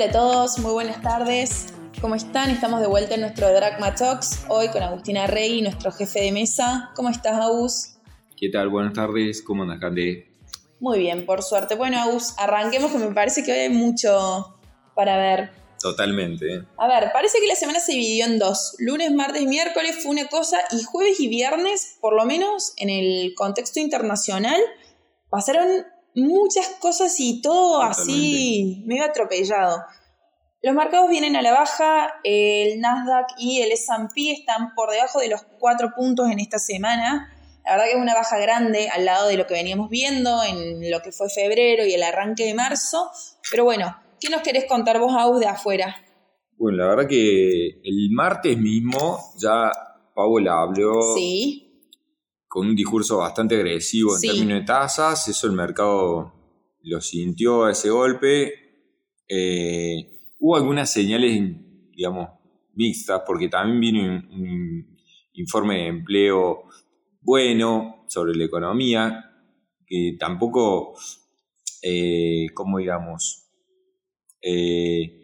Hola a todos, muy buenas tardes. ¿Cómo están? Estamos de vuelta en nuestro Dragma Talks, hoy con Agustina Rey, nuestro jefe de mesa. ¿Cómo estás, Agus? ¿Qué tal? Buenas tardes, ¿cómo andas, Cande? Muy bien, por suerte. Bueno, Agus, arranquemos que me parece que hoy hay mucho para ver. Totalmente. A ver, parece que la semana se dividió en dos. Lunes, martes, miércoles fue una cosa y jueves y viernes, por lo menos en el contexto internacional, pasaron muchas cosas y todo así medio atropellado. Los mercados vienen a la baja, el Nasdaq y el S&P están por debajo de los cuatro puntos en esta semana. La verdad que es una baja grande al lado de lo que veníamos viendo en lo que fue febrero y el arranque de marzo. Pero bueno, ¿qué nos querés contar vos, Aus, de afuera? Bueno, la verdad que el martes mismo ya Paola habló Sí, con un discurso bastante agresivo en Sí. términos de tasas. Eso el mercado lo sintió a ese golpe. Eh, hubo algunas señales, digamos, mixtas, porque también vino un, un informe de empleo bueno sobre la economía, que tampoco, eh, ¿cómo digamos? Eh,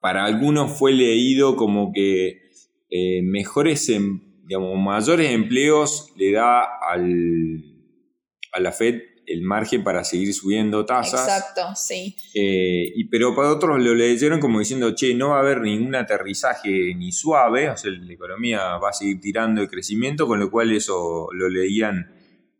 para algunos fue leído como que eh, mejores, em- digamos, mayores empleos le da al, a la Fed el margen para seguir subiendo tasas. exacto, sí. Eh, y, pero para otros lo leyeron como diciendo, che, no va a haber ningún aterrizaje ni suave, o sea, la economía va a seguir tirando de crecimiento, con lo cual eso lo leían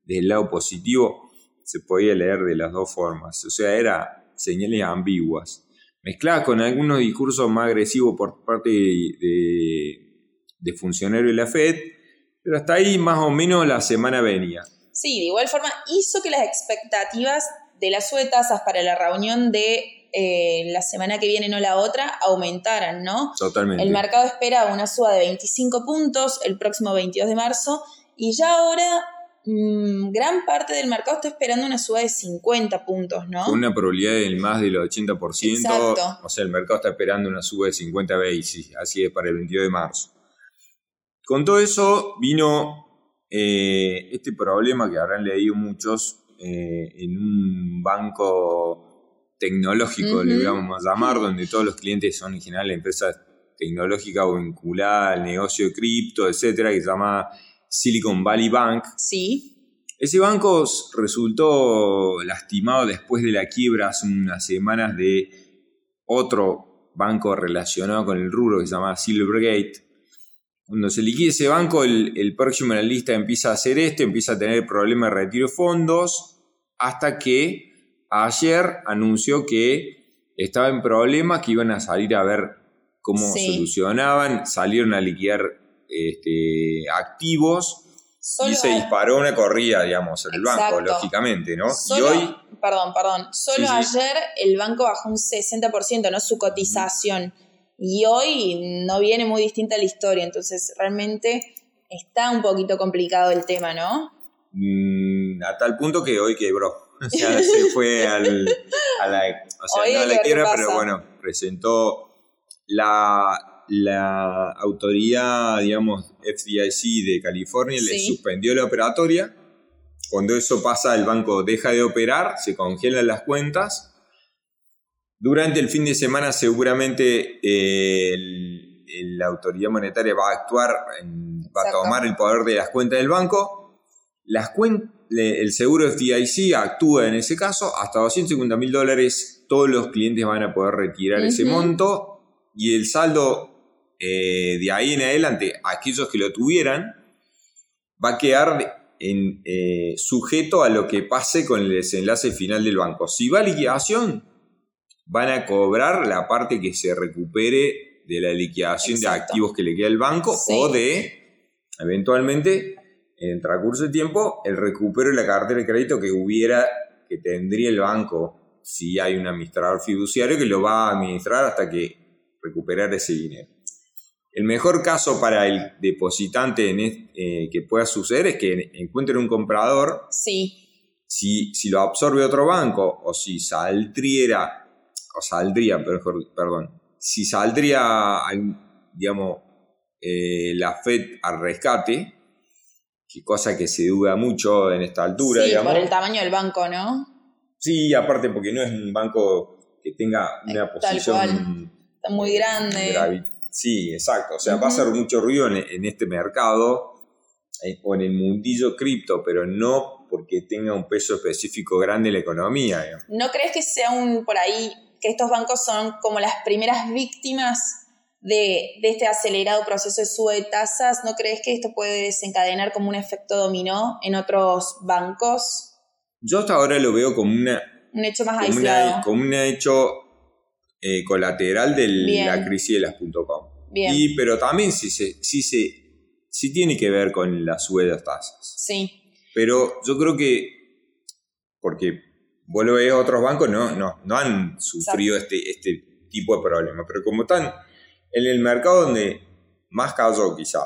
del lado positivo, se podía leer de las dos formas, o sea, era señales ambiguas, mezcladas con algunos discursos más agresivos por parte de, de funcionarios de la Fed, pero hasta ahí más o menos la semana venía. Sí, de igual forma hizo que las expectativas de las sube de tasas para la reunión de eh, la semana que viene, no la otra, aumentaran, ¿no? Totalmente. El mercado espera una suba de 25 puntos el próximo 22 de marzo y ya ahora mm, gran parte del mercado está esperando una suba de 50 puntos, ¿no? Con una probabilidad del más del 80%. Exacto. O sea, el mercado está esperando una suba de 50 basis, así es para el 22 de marzo. Con todo eso vino eh, este problema que habrán leído muchos eh, en un banco tecnológico, le vamos a llamar, donde todos los clientes son en general empresas tecnológicas o vinculadas al negocio de cripto, etcétera, que se llama Silicon Valley Bank. Sí, Ese banco resultó lastimado después de la quiebra hace unas semanas de otro banco relacionado con el rubro que se llama Silvergate. Cuando se liquide ese banco, el, el próximo en la lista empieza a hacer esto, empieza a tener problemas de retiro de fondos, hasta que ayer anunció que estaba en problemas, que iban a salir a ver cómo Sí. solucionaban, salieron a liquidar este, activos solo, y se disparó una corrida, digamos, en el banco, lógicamente, ¿no? solo- y hoy, perdón, perdón, solo Sí, sí. ayer el banco bajó un 60%, ¿no? Su cotización. Y hoy no viene muy distinta la historia, entonces realmente está un poquito complicado el tema, ¿no? mm, a tal punto que hoy quebró. O sea, se fue al, a la, o sea, Hoy no a la quiebra, pero bueno, presentó la, la autoridad, digamos, FDIC de California, le Sí. suspendió la operatoria. Cuando eso pasa, el banco deja de operar, se congelan las cuentas. Durante el fin de semana seguramente eh, el- el- la autoridad monetaria va a actuar, en- va a tomar el poder de las cuentas del banco. Las cuen- el seguro FDIC actúa en ese caso, hasta 250 mil dólares todos los clientes van a poder retirar ese monto y el saldo eh, de ahí en adelante, aquellos que lo tuvieran, va a quedar en, eh, sujeto a lo que pase con el desenlace final del banco. Si va a liquidación, van a cobrar la parte que se recupere de la liquidación de activos que le queda al banco Sí. o de, eventualmente, en el transcurso del tiempo, el recupero de la cartera de crédito que hubiera, que tendría el banco si hay un administrador fiduciario que lo va a administrar hasta que recuperar ese dinero. El mejor caso para el depositante en eh, que pueda suceder es que encuentren un comprador Sí, si, si lo absorbe otro banco o si saldría, o saldría, mejor, perdón, si saldría, al- digamos, eh, la Fed al rescate, que cosa que se duda mucho en esta altura, sí digamos. por el tamaño del banco, ¿no? Sí, aparte porque no es un banco que tenga una posición muy grande. Sí, exacto. O sea, va a hacer mucho ruido en, este mercado eh, o en el mundillo cripto, pero no porque tenga un peso específico grande en la economía. ¿No crees que sea un por ahí que estos bancos son como las primeras víctimas de, este acelerado proceso de sube de tasas? ¿No crees que esto puede desencadenar como un efecto dominó en otros bancos? Yo hasta ahora lo veo como una... Un hecho más aislado. como un hecho eh, colateral de la crisis de las .com. Y, pero también sí, sí, sí, sí tiene que ver con las suedas tasas. Sí. Pero yo creo que, porque vos lo ves, otros bancos no, no, no han sufrido este, este tipo de problema, pero como están en el mercado donde más cayó quizá,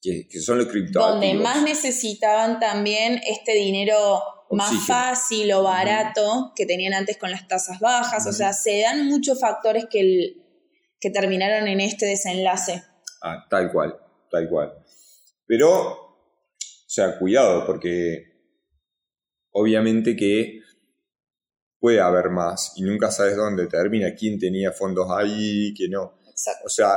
que, son los criptoactivos. Donde más necesitaban también este dinero más fácil o barato que tenían antes con las tasas bajas. O sea, se dan muchos factores que, que terminaron en este desenlace. Ah, tal cual, tal cual. Pero, o sea, cuidado, porque obviamente que puede haber más y nunca sabes dónde termina, quién tenía fondos ahí, quién no. Exacto. O sea,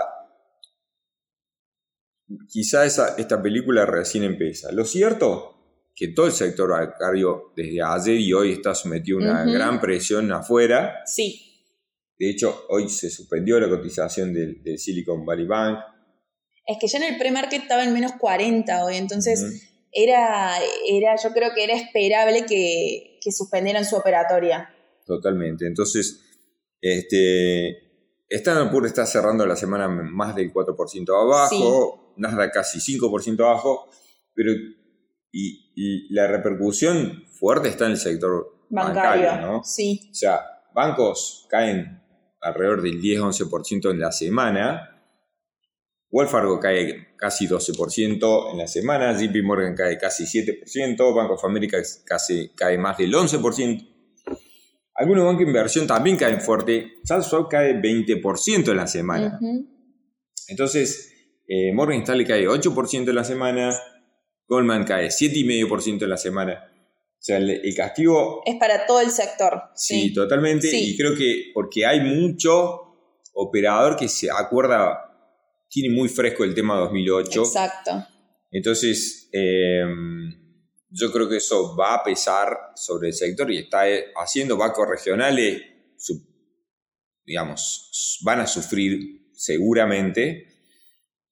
quizá esa, esta película recién empieza. Lo cierto que todo el sector bancario desde ayer y hoy está sometido a una gran presión afuera. Sí. De hecho, hoy se suspendió la cotización del, Silicon Valley Bank. Es que ya en el pre-market estaba en menos 40 hoy, entonces era, era, yo creo que era esperable que, que suspendieran su operatoria. Totalmente. Entonces, este, Standard Poor's está cerrando la semana más del 4% abajo, sí. Nasdaq casi 5% abajo, pero y, la repercusión fuerte está en el sector bancario, ¿no? Sí. O sea, bancos caen alrededor del 10-11% en la semana. Wells Fargo cae casi 12% en la semana, JP Morgan cae casi 7%, Bank of America casi, cae más del 11%. Algunos bancos de inversión también caen fuerte. Charles cae 20% en la semana. Entonces, eh, Morgan Stanley cae 8% en la semana, Goldman cae 7,5% en la semana. O sea, el, castigo... Es para todo el sector. Sí, totalmente. Y creo que porque hay mucho operador que se acuerda, tiene muy fresco el tema 2008. Exacto. Entonces, em, yo creo que eso va a pesar sobre el sector y está eh, haciendo bancos regionales, digamos, van a sufrir seguramente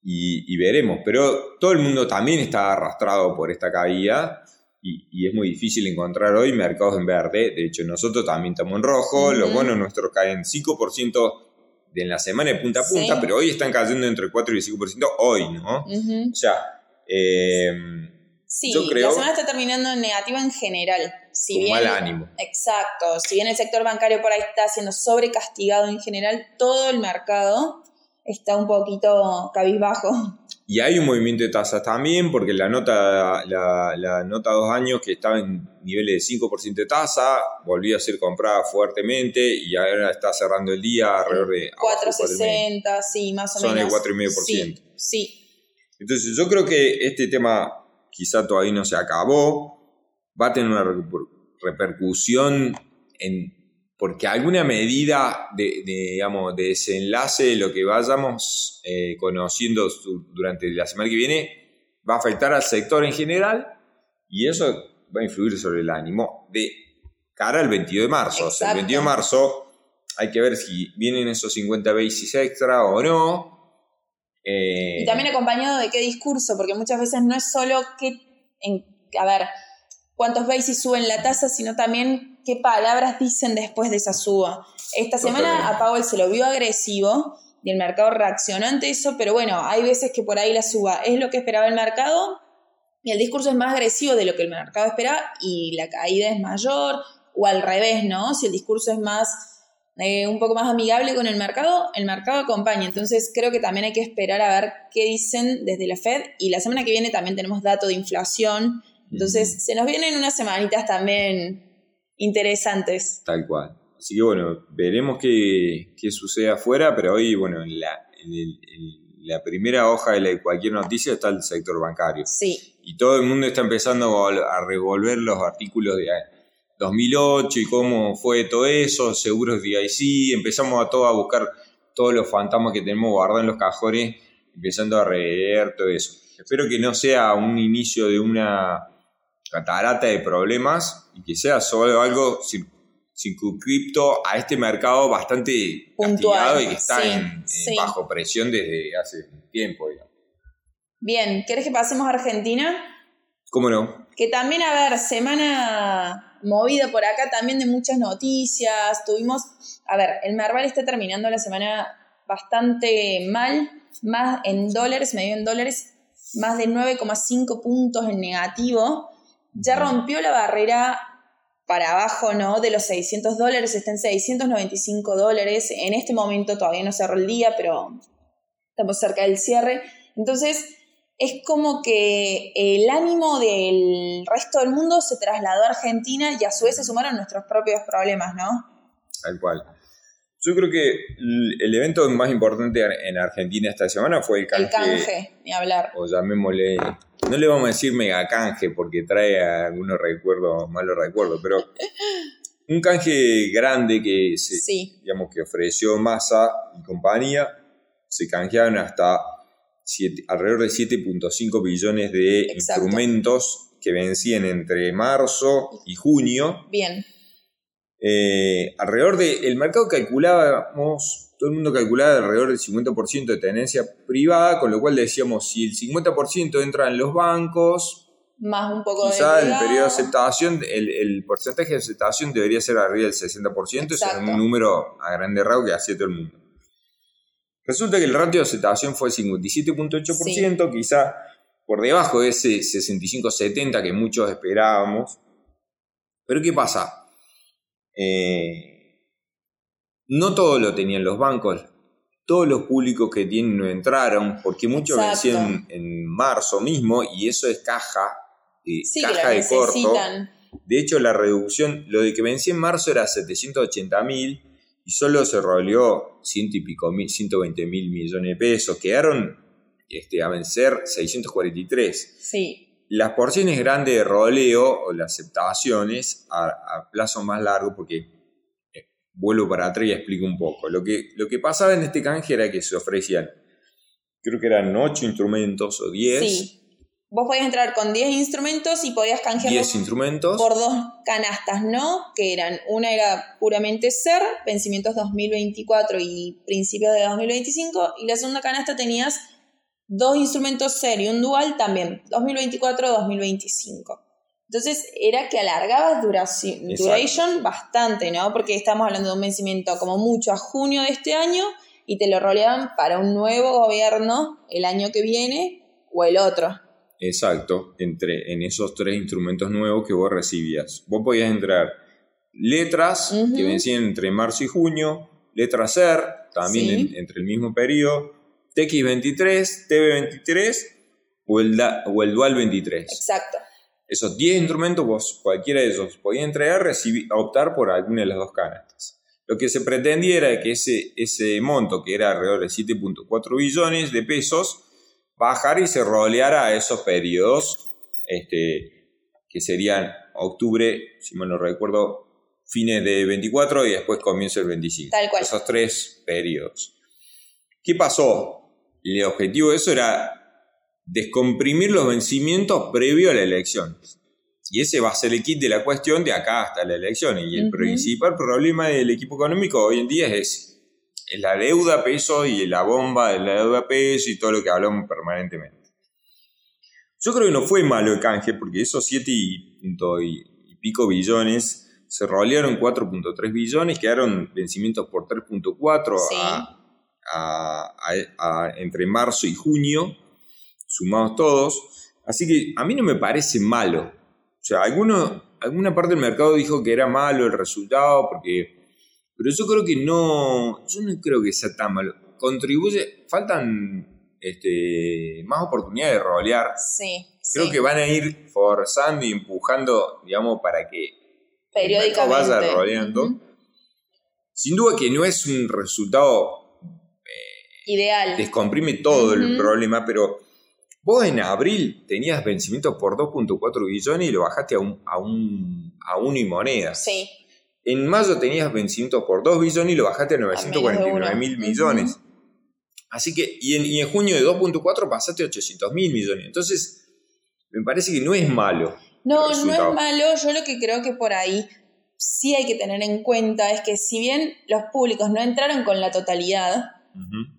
y, veremos. Pero todo el mundo también está arrastrado por esta caída y, es muy difícil encontrar hoy mercados en verde. De hecho, nosotros también estamos en rojo, los bonos nuestros caen 5% en la semana de punta a punta, pero hoy están cayendo entre 4 y 5% hoy, ¿no? O sea, eh, sí, la semana está terminando en negativo en general. Si bien, mal ánimo. Exacto. Si bien el sector bancario por ahí está siendo sobrecastigado en general, todo el mercado está un poquito cabizbajo. Y hay un movimiento de tasas también, porque la nota, la, la nota dos años que estaba en niveles de 5% de tasa, volvió a ser comprada fuertemente y ahora está cerrando el día alrededor de... 4,60, sí, más o Son menos. Son el 4,5%. Sí, sí. Entonces yo creo que este tema quizá todavía no se acabó, va a tener una repercusión en porque alguna medida de, digamos, de desenlace de lo que vayamos eh, conociendo durante la semana que viene va a afectar al sector en general y eso va a influir sobre el ánimo de cara al 22 de marzo. O sea, el 22 de marzo hay que ver si vienen esos 50 basis extra o no. Eh, y también acompañado de qué discurso, porque muchas veces no es solo en, a ver, cuántos basis suben la tasa, sino también qué palabras dicen después de esa suba. Esta semana a Powell se lo vio agresivo y el mercado reaccionó ante eso, pero bueno, hay veces que por ahí la suba es lo que esperaba el mercado y el discurso es más agresivo de lo que el mercado esperaba y la caída es mayor o al revés, ¿no? Si el discurso es más eh, un poco más amigable con el mercado, el mercado acompaña. Entonces creo que también hay que esperar a ver qué dicen desde la Fed y la semana que viene también tenemos dato de inflación. Entonces se nos vienen unas semanitas también interesantes. Tal cual. Así que bueno, veremos qué, sucede afuera, pero hoy, bueno, en la, la primera hoja de cualquier noticia está el sector bancario. Sí. Y todo el mundo está empezando a revolver los artículos de 2008 y cómo fue todo eso, seguros DIC, empezamos a todo a buscar todos los fantasmas que tenemos guardados en los cajones, empezando a rever todo eso. Espero que no sea un inicio de una catarata de problemas y que sea solo algo circunscripto a este mercado bastante Puntual, castigado y que está sí, en, en sí. bajo presión desde hace tiempo. digamos. Bien, ¿querés que pasemos a Argentina? ¿Cómo no? Que también, a ver, semana movida por acá también de muchas noticias. Tuvimos, a ver, el Merval está terminando la semana bastante mal, más en dólares, medio en dólares, más de 9,5 puntos en negativo. Ya rompió la barrera para abajo, ¿no? De los 600 dólares, está en 695 dólares. En este momento todavía no cerró el día, pero estamos cerca del cierre. Entonces, es como que el ánimo del resto del mundo se trasladó a Argentina y a su vez se sumaron nuestros propios problemas, ¿no? Tal cual. Yo creo que el evento más importante en Argentina esta semana fue el canje, El canje, ni hablar. o llamémosle, no le vamos a decir mega canje porque trae algunos recuerdos, malos recuerdos, pero un canje grande que se, Sí, digamos que ofreció Massa y compañía, se canjearon hasta siete- alrededor de 7.5 billones de Exacto. instrumentos que vencían entre marzo y junio. bien. Eh, alrededor de, el mercado calculábamos, todo el mundo calculaba alrededor del 50% de tenencia privada, con lo cual decíamos, si el 50% entra en los bancos, Más un poco quizá de... el periodo de aceptación, el, el porcentaje de aceptación debería ser arriba del 60%, eso es Exacto. un número a grande rasgos que hacía todo el mundo. Resulta que el ratio de aceptación fue 57.8%, quizá por debajo de ese 65-70 que muchos esperábamos. Pero ¿qué pasa? Eh, no todo lo tenían los bancos. Todos los públicos que tienen no entraron, porque muchos vencían en marzo mismo y eso es caja, eh, Sí, caja de corto. De hecho, la reducción, lo de que vencía en marzo era 780 mil y solo se roleó ciento y pico mil, 120 mil millones de pesos. Quedaron este, a vencer 643. Sí, Las porciones grandes de roleo o las aceptaciones a, a plazo más largo, porque eh, vuelvo para atrás y explico un poco. Lo que, lo que pasaba en este canje era que se ofrecían, creo que eran 8 instrumentos o 10. sí. Vos podías entrar con 10 instrumentos y podías canjearlos 10 instrumentos. por dos canastas, ¿no? Que eran, una era puramente ser, vencimientos 2024 y principios de 2025, y la segunda canasta tenías dos instrumentos ser y un dual también, 2024-2025. Entonces era que alargabas duración, duration bastante, ¿no? Porque estamos hablando de un vencimiento como mucho a junio de este año y te lo roleaban para un nuevo gobierno el año que viene o el otro. Exacto, entre, en esos tres instrumentos nuevos que vos recibías. Vos podías entrar letras que vencían entre marzo y junio, letras SER, también Sí. en- entre el mismo periodo, TX23, TB23 o el, da- o el Dual 23. Exacto. Esos 10 instrumentos, vos, cualquiera de ellos, podía entregar, recibir, optar por alguna de las dos canastas. Lo que se pretendía era que ese, ese monto, que era alrededor de 7.4 billones de pesos, bajara y se roleara a esos periodos, este, que serían octubre, si mal no recuerdo, fines de 24 y después comienzo el 25. Tal cual. Esos tres periodos. ¿Qué pasó? El objetivo de eso era descomprimir los vencimientos previo a la elección. Y ese va a ser el kit de la cuestión de acá hasta la elección. Y el principal problema del equipo económico hoy en día es ese. Es la deuda peso y la bomba de la deuda peso y todo lo que hablamos permanentemente. Yo creo que no fue malo el canje porque esos 7 y, pico billones se rolearon 4.3 billones, quedaron vencimientos por 3.4 Sí. a, a- a- a- entre marzo y junio, sumados todos. Así que a mí no me parece malo. O sea, alguno, alguna parte del mercado dijo que era malo el resultado, porque, pero yo creo que no, yo no creo que sea tan malo. Contribuye, faltan este, más oportunidades de rolear. Sí. Creo sí. que van a ir forzando y empujando, digamos, para que periódicamente. vaya roleando. Sin duda que no es un resultado Ideal. descomprime todo el problema, pero Vos en abril tenías vencimientos por 2.4 billones y lo bajaste a un, a un, a uno y moneda. Sí. En mayo tenías vencimientos por 2 billones y lo bajaste a 949 mil millones. Así que, y en, y en junio de 2.4 pasaste a 800 mil millones. Entonces, me parece que no es malo. No, no es malo. Yo lo que creo que por ahí sí hay que tener en cuenta es que si bien los públicos no entraron con la totalidad,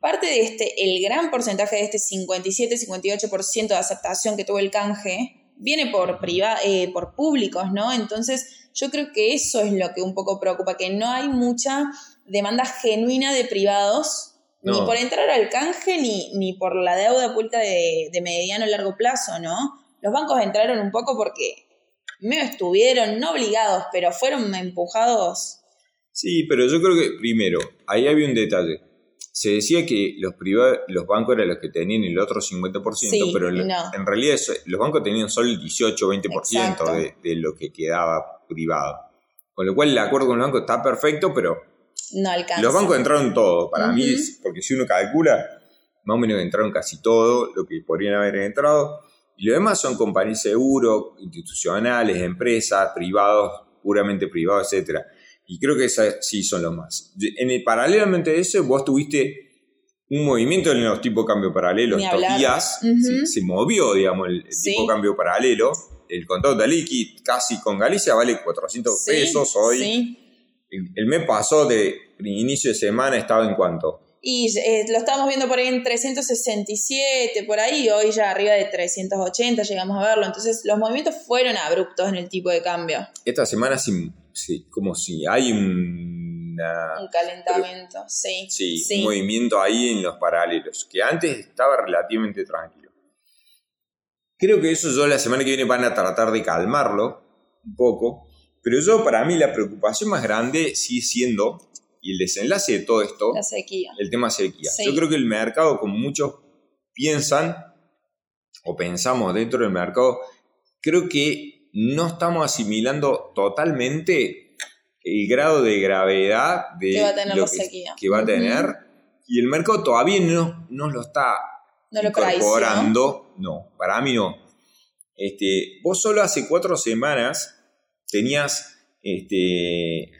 parte de este, el gran porcentaje de este 57-58% de aceptación que tuvo el canje, viene por, priva- eh, por públicos, ¿no? Entonces, yo creo que eso es lo que un poco preocupa, que no hay mucha demanda genuina de privados, ni por entrar al canje, ni, ni por la deuda oculta de, de mediano a largo plazo, ¿no? Los bancos entraron un poco porque medio estuvieron, no obligados, pero fueron empujados. Sí, pero yo creo que, primero, ahí había un detalle. Se decía que los privados, los bancos eran los que tenían el otro 50%, Sí, pero no. en realidad eso- los bancos tenían solo el 18-20% Exacto. de, de lo que quedaba privado. Con lo cual el acuerdo con los bancos está perfecto, pero No alcanza. los bancos entraron todo. Para mí, es- porque si uno calcula, más o menos entraron casi todo lo que podrían haber entrado. Y lo demás son compañías de seguro, institucionales, empresas, privados, puramente privados, etcétera. Y creo que esas sí son los más. En el, paralelamente a eso, vos tuviste un movimiento en los tipos de cambio paralelos Ni estos días. Se, se movió, digamos, el, el Sí. tipo cambio paralelo. El contado de liqui casi con Galicia vale 400 Sí, pesos hoy. sí. El, el mes pasó de inicio de semana estaba en cuánto? Y eh, lo estábamos viendo por ahí en 367, por ahí, hoy ya arriba de 380 llegamos a verlo. Entonces los movimientos fueron abruptos en el tipo de cambio. Esta semana sí, sí, como si hay un, una- Un calentamiento, sí. sí, sí. un movimiento ahí en los paralelos, que antes estaba relativamente tranquilo. Creo que eso yo la semana que viene van a tratar de calmarlo un poco, pero yo para mí la preocupación más grande sigue siendo, y el desenlace de todo esto, La sequía. el tema sequía. Sí. Yo creo que el mercado, como muchos piensan o pensamos dentro del mercado, creo que no estamos asimilando totalmente el grado de gravedad de Que va a tener lo la que, sequía. que va a Ujú. tener y el mercado todavía no, no lo está No lo incorporando. No, para mí no. Este, vos solo hace cuatro semanas tenías este,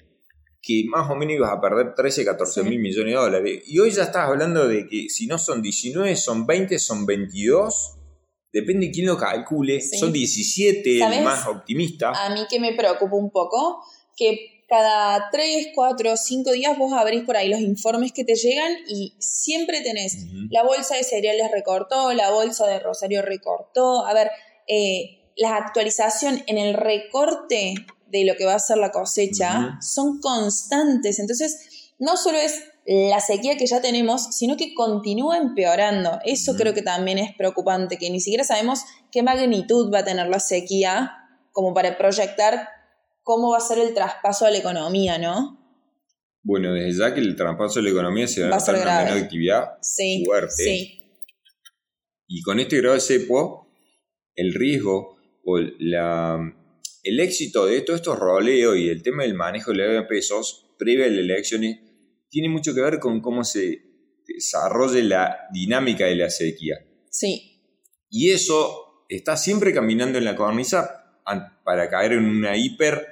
que más o menos ibas a perder 13, 14 Sí. mil millones de dólares. Y hoy ya estás hablando de que si no son 19, son 20, son 22. Depende de quién lo calcule. Sí. Son 17, ¿Sabes? el más optimista. A mí que me preocupa un poco, que cada 3, 4, 5 días vos abrís por ahí los informes que te llegan y siempre tenés la bolsa de cereales recortó, la bolsa de Rosario recortó. A ver, eh, la actualización en el recorte de lo que va a ser la cosecha son constantes. Entonces, no solo es la sequía que ya tenemos, sino que continúa empeorando. Eso creo que también es preocupante, que ni siquiera sabemos qué magnitud va a tener la sequía como para proyectar cómo va a ser el traspaso a la economía, ¿no? Bueno, desde ya que el traspaso de la economía se va a Va a notar una menor actividad Sí. Fuerte. Sí. Y con este grado de cepo, el riesgo o la, el éxito de todos estos roleos y el tema del manejo de la en pesos previa a las elecciones tiene mucho que ver con cómo se desarrolla la dinámica de la sequía. Sí. Y eso está siempre caminando en la cornisa para caer en una hiper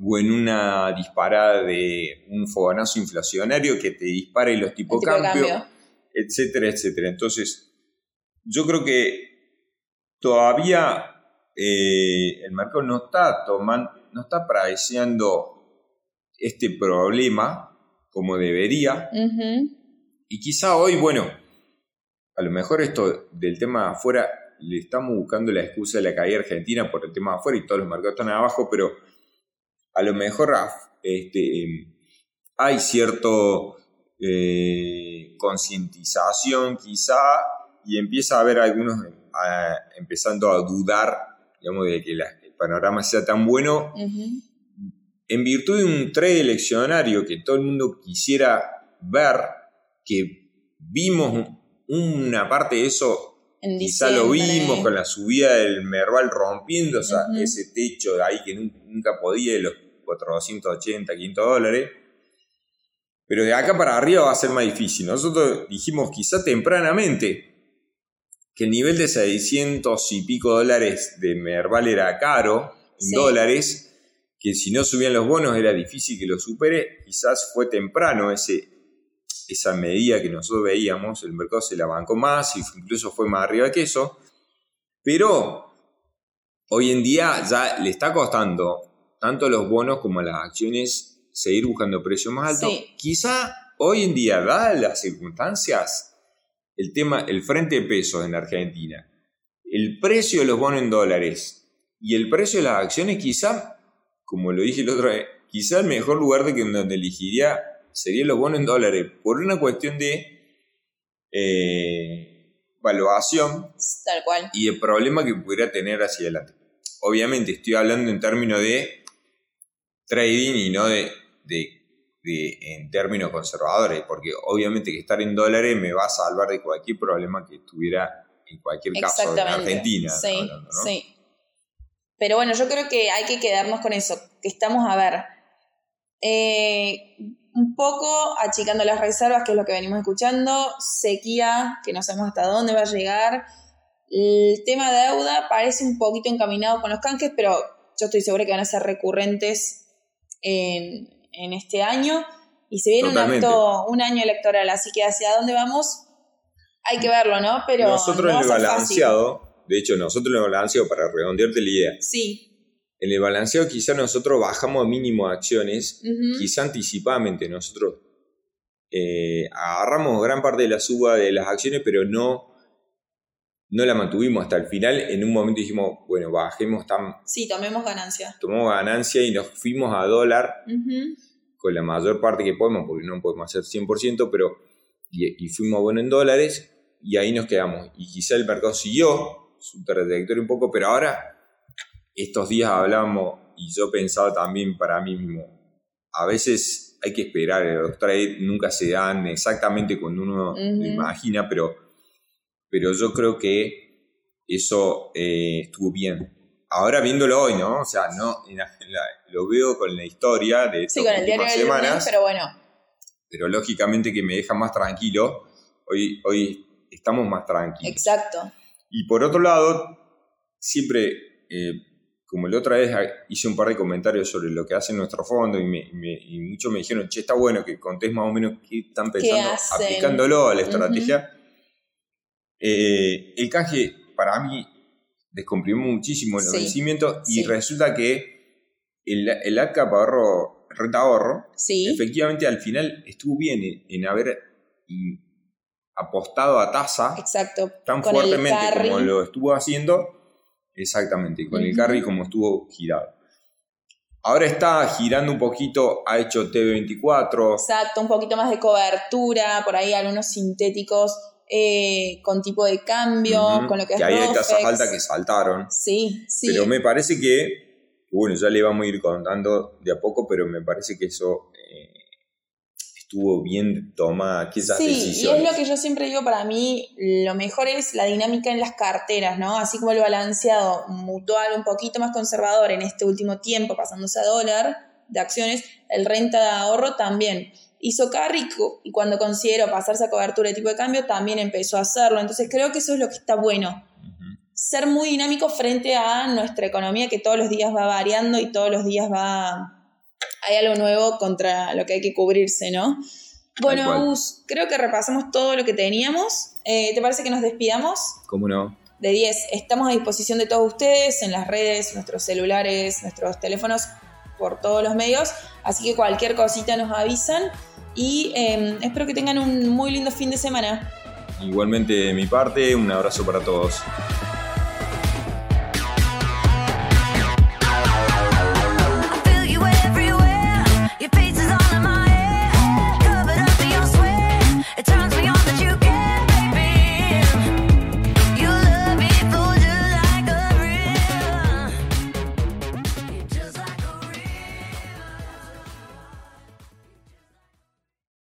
o en una disparada de un fogonazo inflacionario que te dispare los tipos tipo cambio, cambio. etcétera, etcétera. Entonces, yo creo que todavía eh, el mercado no está tomando, no está apreciando este problema como debería. Y quizá hoy, bueno, a lo mejor esto del tema afuera, le estamos buscando la excusa de la caída argentina por el tema afuera y todos los mercados están abajo, pero a lo mejor este, em, hay cierto eh, concientización quizá y empieza a haber algunos a- empezando a dudar, digamos, de que la- el panorama sea tan bueno. En virtud de un trade eleccionario que todo el mundo quisiera ver, que vimos una parte de eso, En quizá lo vimos con la subida del Merval rompiendo ese techo de ahí que nun- nunca podía de los 480, 500 dólares. Pero de acá para arriba va a ser más difícil. Nosotros dijimos quizá tempranamente que el nivel de 600 y pico dólares de Merval era caro en Sí. dólares, que si no subían los bonos era difícil que lo supere, quizás fue temprano ese, esa medida que nosotros veíamos, el mercado se la bancó más y incluso fue más arriba que eso, pero hoy en día ya le está costando tanto a los bonos como a las acciones seguir buscando precios más altos. Sí. Quizá hoy en día, dadas las circunstancias, el tema, el frente de pesos en Argentina, el precio de los bonos en dólares y el precio de las acciones, quizá, como lo dije el otro día, quizá el mejor lugar de que donde elegiría serían los bonos en dólares, por una cuestión de eh, valuación Tal cual. y el problema que pudiera tener hacia adelante. Obviamente estoy hablando en términos de trading y no de, de- de- en términos conservadores, porque obviamente que estar en dólares me va a salvar de cualquier problema que tuviera en cualquier caso en. Argentina. Sí, hablando, ¿no? sí. Pero bueno, yo creo que hay que quedarnos con eso, que estamos a ver. eh, un poco achicando las reservas, que es lo que venimos escuchando, sequía, que no sabemos hasta dónde va a llegar. El tema de deuda parece un poquito encaminado con los canjes, pero yo estoy segura que van a ser recurrentes en, en este año. Y se viene un, acto, un año electoral, así que hacia dónde vamos hay que verlo, ¿no? Pero nosotros no en el fácil. De hecho nosotros en el balanceado, para redondearte la idea, Sí. en el balanceado quizá nosotros bajamos a mínimo acciones Ujú. quizá anticipadamente nosotros eh, agarramos gran parte de la suba de las acciones, pero no, no la mantuvimos hasta el final. En un momento dijimos, bueno, bajemos, tan, Sí, tomemos ganancia. tomamos ganancia y nos fuimos a dólar con la mayor parte que podemos, porque no podemos hacer 100%, pero y, y fuimos bueno en dólares y ahí nos quedamos. Y quizá el mercado siguió su trayectoria un poco, pero ahora, estos días hablábamos y yo pensaba también para mí mismo, a veces hay que esperar, los trades nunca se dan exactamente cuando uno lo imagina, pero, pero yo creo que eso eh, estuvo bien. Ahora viéndolo hoy, ¿no? O sea, no, en la- en la- lo veo con la historia de Sí, estas con el diario últimas del lunes, semanas, pero bueno, pero lógicamente que me deja más tranquilo. Hoy, hoy estamos más tranquilos. exacto. Y por otro lado, siempre, eh, como la otra vez hice un par de comentarios sobre lo que hace nuestro fondo y, me- me- y muchos me dijeron, che, está bueno que contés más o menos qué están pensando aplicándolo a la estrategia. Eh, el canje para mí descomprimió muchísimo los Sí, vencimientos y sí. resulta que el, el ACAP ahorro, renta ahorro, Sí, efectivamente al final estuvo bien en, en haber apostado a tasa exacto. tan Con fuertemente como lo estuvo haciendo, exactamente, con el carry como estuvo girado. Ahora está girando un poquito, ha hecho TV24, Exacto, un poquito más de cobertura, por ahí algunos sintéticos eh, con tipo de cambio, con lo que es ahí hay tasas Rofex. altas que saltaron. Sí, sí. Pero me parece que, bueno, ya le vamos a ir contando de a poco, pero me parece que eso estuvo bien tomada, esas Sí, y es lo que yo siempre digo, para mí lo mejor es la dinámica en las carteras, ¿no? Así como el balanceado mutual un poquito más conservador en este último tiempo, pasándose a dólar de acciones, el renta de ahorro también hizo carry y cuando considero pasarse a cobertura de tipo de cambio también empezó a hacerlo. Entonces creo que eso es lo que está bueno. Ser muy dinámico frente a nuestra economía que todos los días va variando y todos los días va... Hay algo nuevo contra lo que hay que cubrirse, ¿no? Bueno. Agus, creo que repasamos todo lo que teníamos. Eh, ¿Te parece que nos despidamos? ¿Cómo no? De 10, estamos a disposición de todos ustedes en las redes, nuestros celulares, nuestros teléfonos, por todos los medios. Así que cualquier cosita nos avisan. Y eh, espero que tengan un muy lindo fin de semana. Igualmente de mi parte, un abrazo para todos.